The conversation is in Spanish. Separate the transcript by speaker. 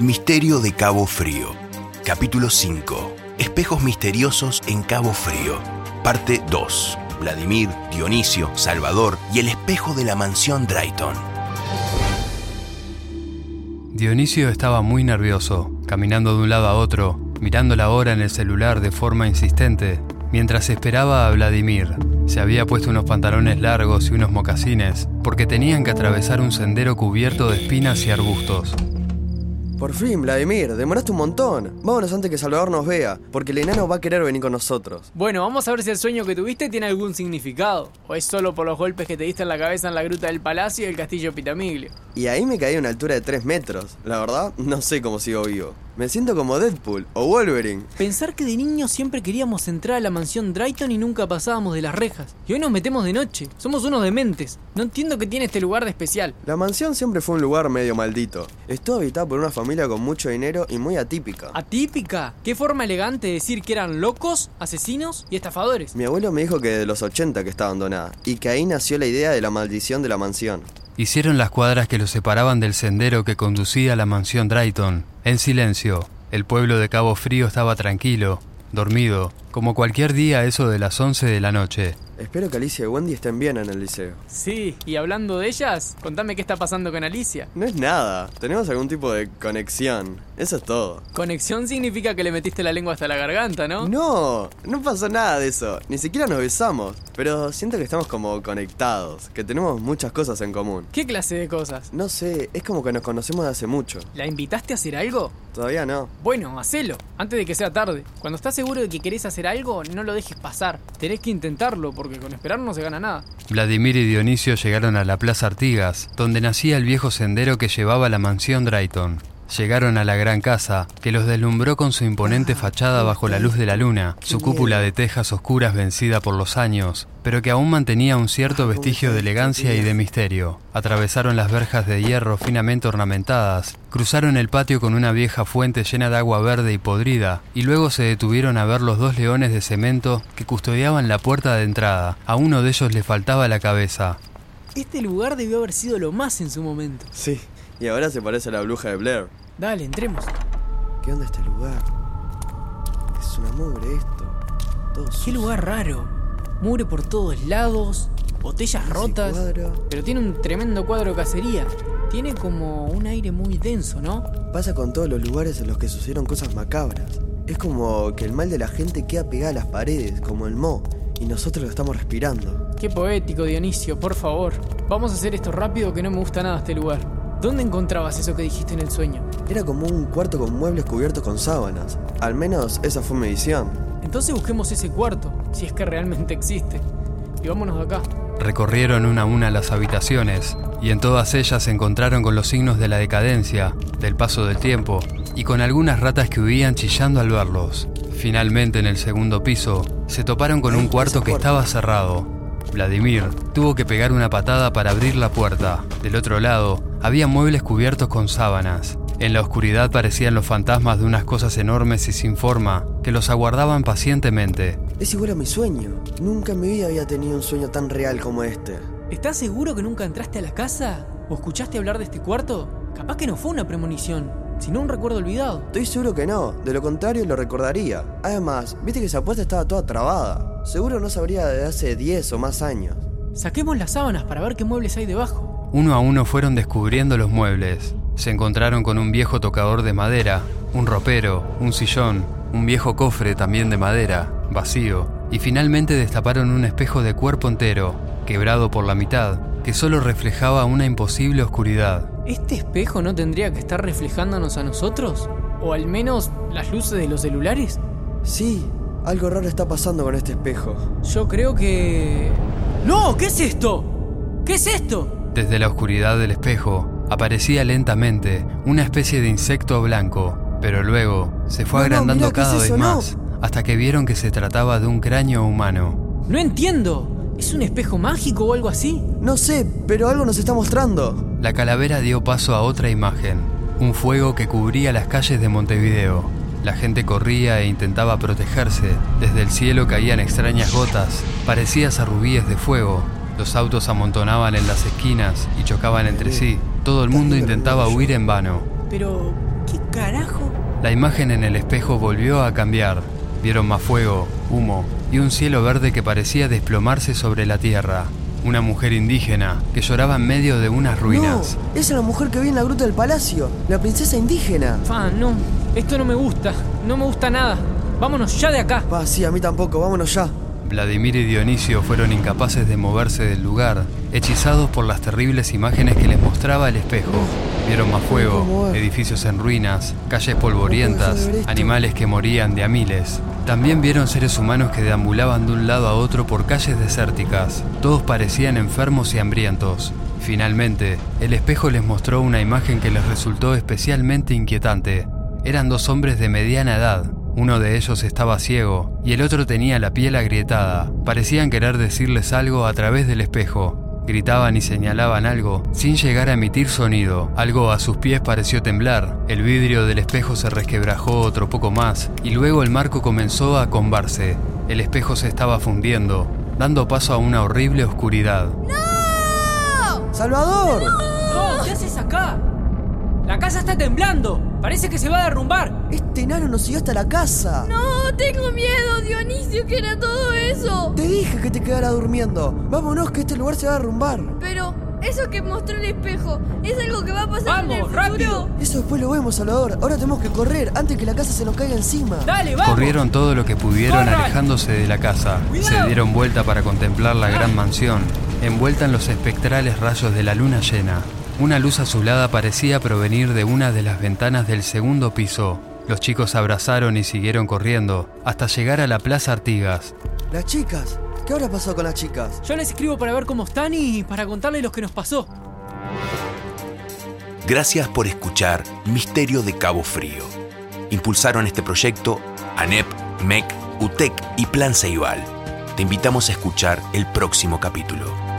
Speaker 1: Misterio de Cabo Frío. Capítulo 5. Espejos misteriosos en Cabo Frío. Parte 2. Vladimir, Dionisio, Salvador y el espejo de la mansión Drayton.
Speaker 2: Dionisio estaba muy nervioso, caminando de un lado a otro, mirando la hora en el celular de forma insistente, mientras esperaba a Vladimir. Se había puesto unos pantalones largos y unos mocasines, porque tenían que atravesar un sendero cubierto de espinas y arbustos.
Speaker 3: Por fin, Vladimir, demoraste un montón. Vámonos antes que Salvador nos vea, porque el enano va a querer venir con nosotros.
Speaker 4: Bueno, vamos a ver si el sueño que tuviste tiene algún significado. O es solo por los golpes que te diste en la cabeza en la gruta del palacio y el castillo Pitamiglio.
Speaker 3: Y ahí me caí a una altura de 3 metros. La verdad, no sé cómo sigo vivo. Me siento como Deadpool o Wolverine.
Speaker 4: Pensar que de niños siempre queríamos entrar a la mansión Drayton y nunca pasábamos de las rejas. Y hoy nos metemos de noche. Somos unos dementes. No entiendo qué tiene este lugar de especial.
Speaker 3: La mansión siempre fue un lugar medio maldito. Estuvo habitada por una familia con mucho dinero y muy atípica.
Speaker 4: ¿Atípica? ¿Qué forma elegante de decir que eran locos, asesinos y estafadores?
Speaker 3: Mi abuelo me dijo que de los 80 que está abandonada y que ahí nació la idea de la maldición de la mansión.
Speaker 2: Hicieron las cuadras que los separaban del sendero que conducía a la mansión Drayton. En silencio, el pueblo de Cabo Frío estaba tranquilo, dormido, como cualquier día eso de las 11 de la noche.
Speaker 3: Espero que Alicia y Wendy estén bien en el liceo.
Speaker 4: Sí, y hablando de ellas, contame qué está pasando con Alicia.
Speaker 3: No es nada, tenemos algún tipo de conexión. Eso es todo.
Speaker 4: Conexión significa que le metiste la lengua hasta la garganta, ¿no?
Speaker 3: No, no pasó nada de eso. Ni siquiera nos besamos. Pero siento que estamos como conectados, que tenemos muchas cosas en común.
Speaker 4: ¿Qué clase de cosas?
Speaker 3: No sé, es como que nos conocemos de hace mucho.
Speaker 4: ¿La invitaste a hacer algo?
Speaker 3: Todavía no.
Speaker 4: Bueno, hacelo, antes de que sea tarde. Cuando estás seguro de que querés hacer algo, no lo dejes pasar. Tenés que intentarlo, porque con esperar no se gana nada.
Speaker 2: Vladimir y Dionisio llegaron a la Plaza Artigas, donde nacía el viejo sendero que llevaba a la mansión Drayton. Llegaron a la gran casa, que los deslumbró con su imponente fachada bajo la luz de la luna, su cúpula de tejas oscuras vencida por los años, pero que aún mantenía un cierto vestigio de elegancia y de misterio. Atravesaron las verjas de hierro finamente ornamentadas, cruzaron el patio con una vieja fuente llena de agua verde y podrida, y luego se detuvieron a ver los dos leones de cemento que custodiaban la puerta de entrada. A uno de ellos le faltaba la cabeza.
Speaker 4: Este lugar debió haber sido lo más en su momento.
Speaker 3: Sí, y ahora se parece a la bruja de Blair.
Speaker 4: Dale, entremos.
Speaker 3: ¿Qué onda este lugar? Es una mugre esto. Todo
Speaker 4: Qué
Speaker 3: sucio.
Speaker 4: lugar raro. Mure por todos lados, botellas
Speaker 3: Ese
Speaker 4: rotas.
Speaker 3: cuadro.
Speaker 4: Pero tiene un tremendo cuadro de cacería. Tiene como un aire muy denso, ¿no?
Speaker 3: Pasa con todos los lugares en los que sucedieron cosas macabras. Es como que el mal de la gente queda pegada a las paredes, como el mo, y nosotros lo estamos respirando.
Speaker 4: Qué poético, Dionisio, por favor. Vamos a hacer esto rápido que no me gusta nada este lugar. ¿Dónde encontrabas eso que dijiste en el sueño?
Speaker 3: Era como un cuarto con muebles cubiertos con sábanas. Al menos esa fue mi visión.
Speaker 4: Entonces busquemos ese cuarto, si es que realmente existe. Y vámonos de acá.
Speaker 2: Recorrieron una a una las habitaciones, y en todas ellas se encontraron con los signos de la decadencia, del paso del tiempo, y con algunas ratas que huían chillando al verlos. Finalmente, en el segundo piso, se toparon con un cuarto que estaba cerrado. Vladimir tuvo que pegar una patada para abrir la puerta. Del otro lado, había muebles cubiertos con sábanas. En la oscuridad parecían los fantasmas de unas cosas enormes y sin forma que los aguardaban pacientemente.
Speaker 3: Es igual a mi sueño. Nunca en mi vida había tenido un sueño tan real como este.
Speaker 4: ¿Estás seguro que nunca entraste a la casa? ¿O escuchaste hablar de este cuarto? Capaz que no fue una premonición, sino un recuerdo olvidado.
Speaker 3: Estoy seguro que no, de lo contrario lo recordaría. Además, viste que esa puerta estaba toda trabada. Seguro no sabría de hace 10 o más años.
Speaker 4: Saquemos las sábanas para ver qué muebles hay debajo.
Speaker 2: Uno a uno fueron descubriendo los muebles. Se encontraron con un viejo tocador de madera, un ropero, un sillón, un viejo cofre también de madera, vacío, y finalmente destaparon un espejo de cuerpo entero, quebrado por la mitad, que solo reflejaba una imposible oscuridad.
Speaker 4: ¿Este espejo no tendría que estar reflejándonos a nosotros? ¿O al menos las luces de los celulares?
Speaker 3: Sí, algo raro está pasando con este espejo.
Speaker 4: Yo creo que... ¡No! ¿Qué es esto? ¿Qué es esto?
Speaker 2: Desde la oscuridad del espejo aparecía lentamente una especie de insecto blanco, pero luego se fue
Speaker 3: No,
Speaker 2: agrandando
Speaker 3: mirá, ¿qué es
Speaker 2: cada vez más, hasta que vieron que se trataba de un cráneo humano.
Speaker 4: No entiendo. ¿Es un espejo mágico o algo así?
Speaker 3: No sé, pero algo nos está mostrando.
Speaker 2: La calavera dio paso a otra imagen, un fuego que cubría las calles de Montevideo. La gente corría e intentaba protegerse. Desde el cielo caían extrañas gotas, parecidas a rubíes de fuego. Los autos amontonaban en las esquinas y chocaban entre sí. Todo el mundo intentaba huir en vano.
Speaker 4: Pero, ¿Qué carajo?
Speaker 2: La imagen en el espejo volvió a cambiar. Vieron más fuego, humo y un cielo verde que parecía desplomarse sobre la tierra. Una mujer indígena que lloraba en medio de unas ruinas.
Speaker 3: No, esa es la mujer que vi en la gruta del palacio, la princesa indígena.
Speaker 4: Fa, no. Esto no me gusta. No me gusta nada. Vámonos ya de acá.
Speaker 3: Va, sí, a mí tampoco, vámonos ya.
Speaker 2: Vladimir y Dionisio fueron incapaces de moverse del lugar, hechizados por las terribles imágenes que les mostraba el espejo. Vieron más fuego, edificios en ruinas, calles polvorientas, animales que morían de a miles. También vieron seres humanos que deambulaban de un lado a otro por calles desérticas. Todos parecían enfermos y hambrientos. Finalmente, el espejo les mostró una imagen que les resultó especialmente inquietante. Eran dos hombres de mediana edad, uno de ellos estaba ciego y el otro tenía la piel agrietada. Parecían querer decirles algo a través del espejo. Gritaban y señalaban algo sin llegar a emitir sonido. Algo a sus pies pareció temblar. El vidrio del espejo se resquebrajó otro poco más y luego el marco comenzó a combarse. El espejo se estaba fundiendo, dando paso a una horrible oscuridad.
Speaker 5: ¡No!
Speaker 3: ¡Salvador!
Speaker 4: No, ¿qué haces acá? La casa está temblando. Parece que se va a derrumbar.
Speaker 3: Este enano nos siguió hasta la casa.
Speaker 5: No, tengo miedo, Dionisio, que era todo eso.
Speaker 3: Te dije que te quedara durmiendo. Vámonos, que este lugar se va a derrumbar.
Speaker 5: Pero eso que mostró el espejo, ¿es algo que va a pasar en el
Speaker 4: Vamos,
Speaker 5: futuro?
Speaker 4: rápido.
Speaker 3: Eso después lo vemos, Salvador. Ahora tenemos que correr antes que la casa se nos caiga encima.
Speaker 4: Dale, vamos.
Speaker 2: Corrieron todo lo que pudieron
Speaker 4: ¡Corran!
Speaker 2: alejándose de la casa. Se dieron vuelta para contemplar la gran mansión, envuelta en los espectrales rayos de la luna llena. Una luz azulada parecía provenir de una de las ventanas del segundo piso. Los chicos se abrazaron y siguieron corriendo hasta llegar a la Plaza Artigas.
Speaker 3: Las chicas. ¿Qué habrá pasado con las chicas?
Speaker 4: Yo les escribo para ver cómo están y para contarles lo que nos pasó.
Speaker 1: Gracias por escuchar Misterio de Cabo Frío. Impulsaron este proyecto ANEP, MEC, UTEC y Plan Ceibal. Te invitamos a escuchar el próximo capítulo.